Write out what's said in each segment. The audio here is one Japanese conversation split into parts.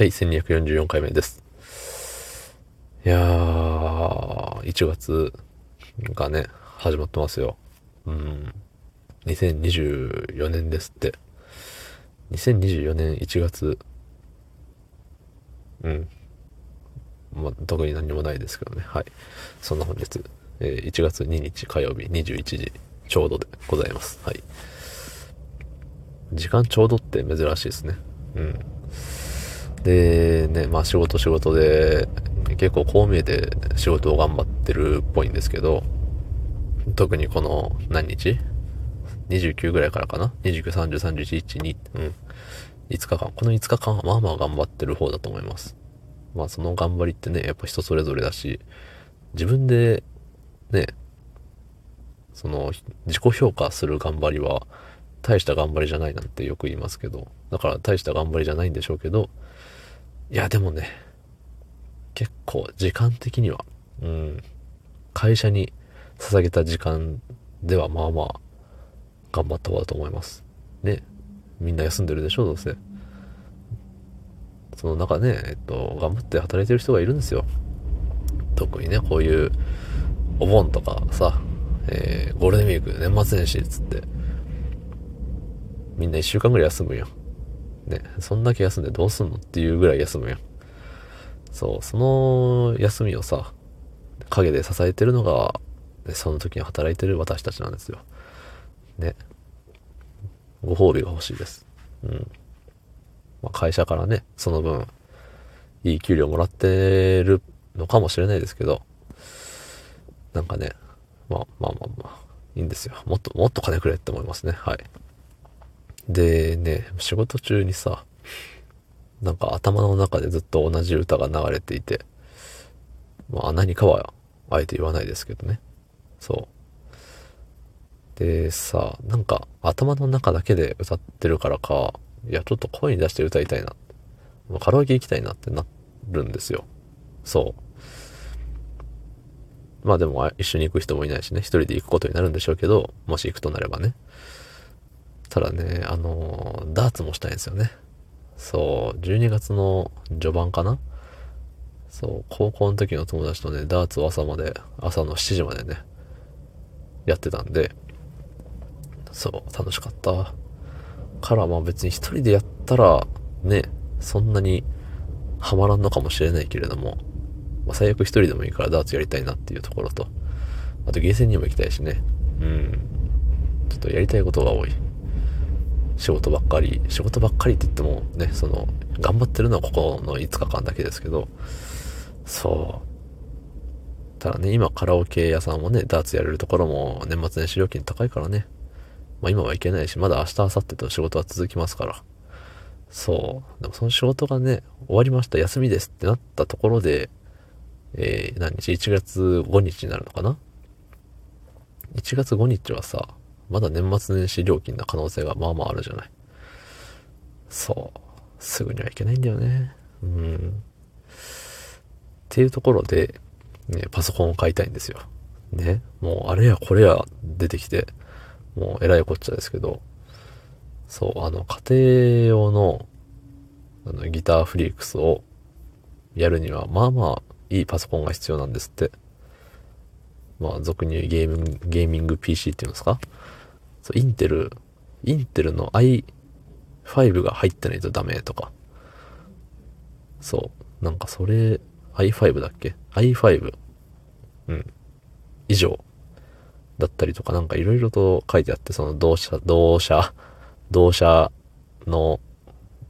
はい、1244回目です。いやー、1月がね、始まってますよ。うん。2024年ですって。2024年1月。うん。まあ、特に何もないですけどね。はい。そんな本日、えー1月2日火曜日21時ちょうどでございます。はい。時間ちょうどって珍しいですね。うん。で、ね、まあ仕事仕事で、結構こう見えて仕事を頑張ってるっぽいんですけど、特にこの何日 ?29 ぐらいからかな ?29、30、31、1、2、うん。5日間。この5日間はまあまあ頑張ってる方だと思います。まあその頑張りってね、やっぱ人それぞれだし、自分で、ね、その自己評価する頑張りは大した頑張りじゃないなんてよく言いますけど、だから大した頑張りじゃないんでしょうけど、いやでもね、結構時間的には、うん、会社に捧げた時間ではまあまあ頑張った方だと思います。ね、みんな休んでるでしょ、どうせ。その中ね、えっと、頑張って働いてる人がいるんですよ。特にね、こういうお盆とかさ、えーゴールデンウィーク、年末年始っつって、みんな一週間ぐらい休むよ。ね、そんだけ休んでどうすんのっていうぐらい休むよ。そう、その休みをさ、陰で支えてるのが、ねその時に働いてる私たちなんですよ。ね。ご褒美が欲しいです。うん。まあ、会社からね、その分、いい給料もらってるのかもしれないですけど、なんかね、まあまあまあまあ、いいんですよ。もっと、もっと金くれって思いますね。はい。でね、仕事中にさ、なんか頭の中でずっと同じ歌が流れていて、まあ何かはあえて言わないですけどね。そう。でさ、なんか頭の中だけで歌ってるからか、いやちょっと声に出して歌いたいな。カラオケ行きたいなってなるんですよ。そう。まあでも一緒に行く人もいないしね、一人で行くことになるんでしょうけど、もし行くとなればね。ただね、あのダーツもしたいんですよね。そう、12月の序盤かなそう、高校の時の友達とね、ダーツを朝まで、朝の7時までね、やってたんで、そう、楽しかった。から、まあ別に一人でやったら、ね、そんなにハマらんのかもしれないけれども、まあ最悪一人でもいいからダーツやりたいなっていうところと、あとゲーセンにも行きたいしね、うん、ちょっとやりたいことが多い。仕事ばっかり、仕事ばっかりって言ってもね、その、頑張ってるのはここの5日間だけですけど、そう。ただね、今カラオケ屋さんもね、ダーツやれるところも年末年始料金高いからね。まあ今は行けないし、まだ明日、明後日と仕事は続きますから。そう。でもその仕事がね、終わりました、休みですってなったところで、えー、何日 ?1 月5日になるのかな ?1 月5日はさ、まだ年末年始料金な可能性がまあまああるじゃない。そう。すぐには行けないんだよね。うん。っていうところで、ね、パソコンを買いたいんですよ。ね。もうあれやこれや出てきて、もうえらいこっちゃですけど、そう、あの、家庭用の、あの、ギターフリークスをやるには、まあまあ、いいパソコンが必要なんですって。まあ、俗に言うゲーミング、ゲーミング PC っていうんですか？そう、インテル、インテルの i5 が入ってないとダメとか。そう。なんかそれ、i5 だっけ ?i5。うん。以上。だったりとかなんかいろいろと書いてあって、その同社、同社、同社の、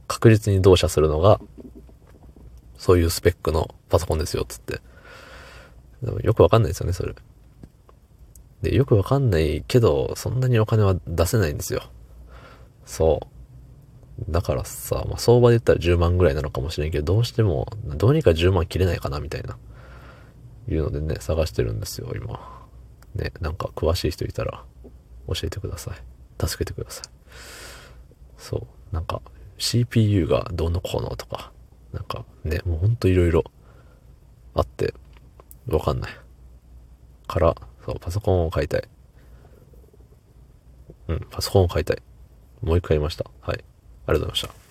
確実に同社するのが、そういうスペックのパソコンですよ、つって。でもよくわかんないですよね、それ。で、よくわかんないけど、そんなにお金は出せないんですよ。そう。だからさ、まあ、相場で言ったら10万ぐらいなのかもしれんけど、どうしても、どうにか10万切れないかな、みたいな。いうのでね、探してるんですよ、今。ね、なんか詳しい人いたら、教えてください。助けてください。そう。なんか、CPU がどうのこうのとか、なんかね、もうほんといろいろあって、わかんない。から、そう、パソコンを買いたい。うん、パソコンを買いたい。もう一回言いました。はい。ありがとうございました。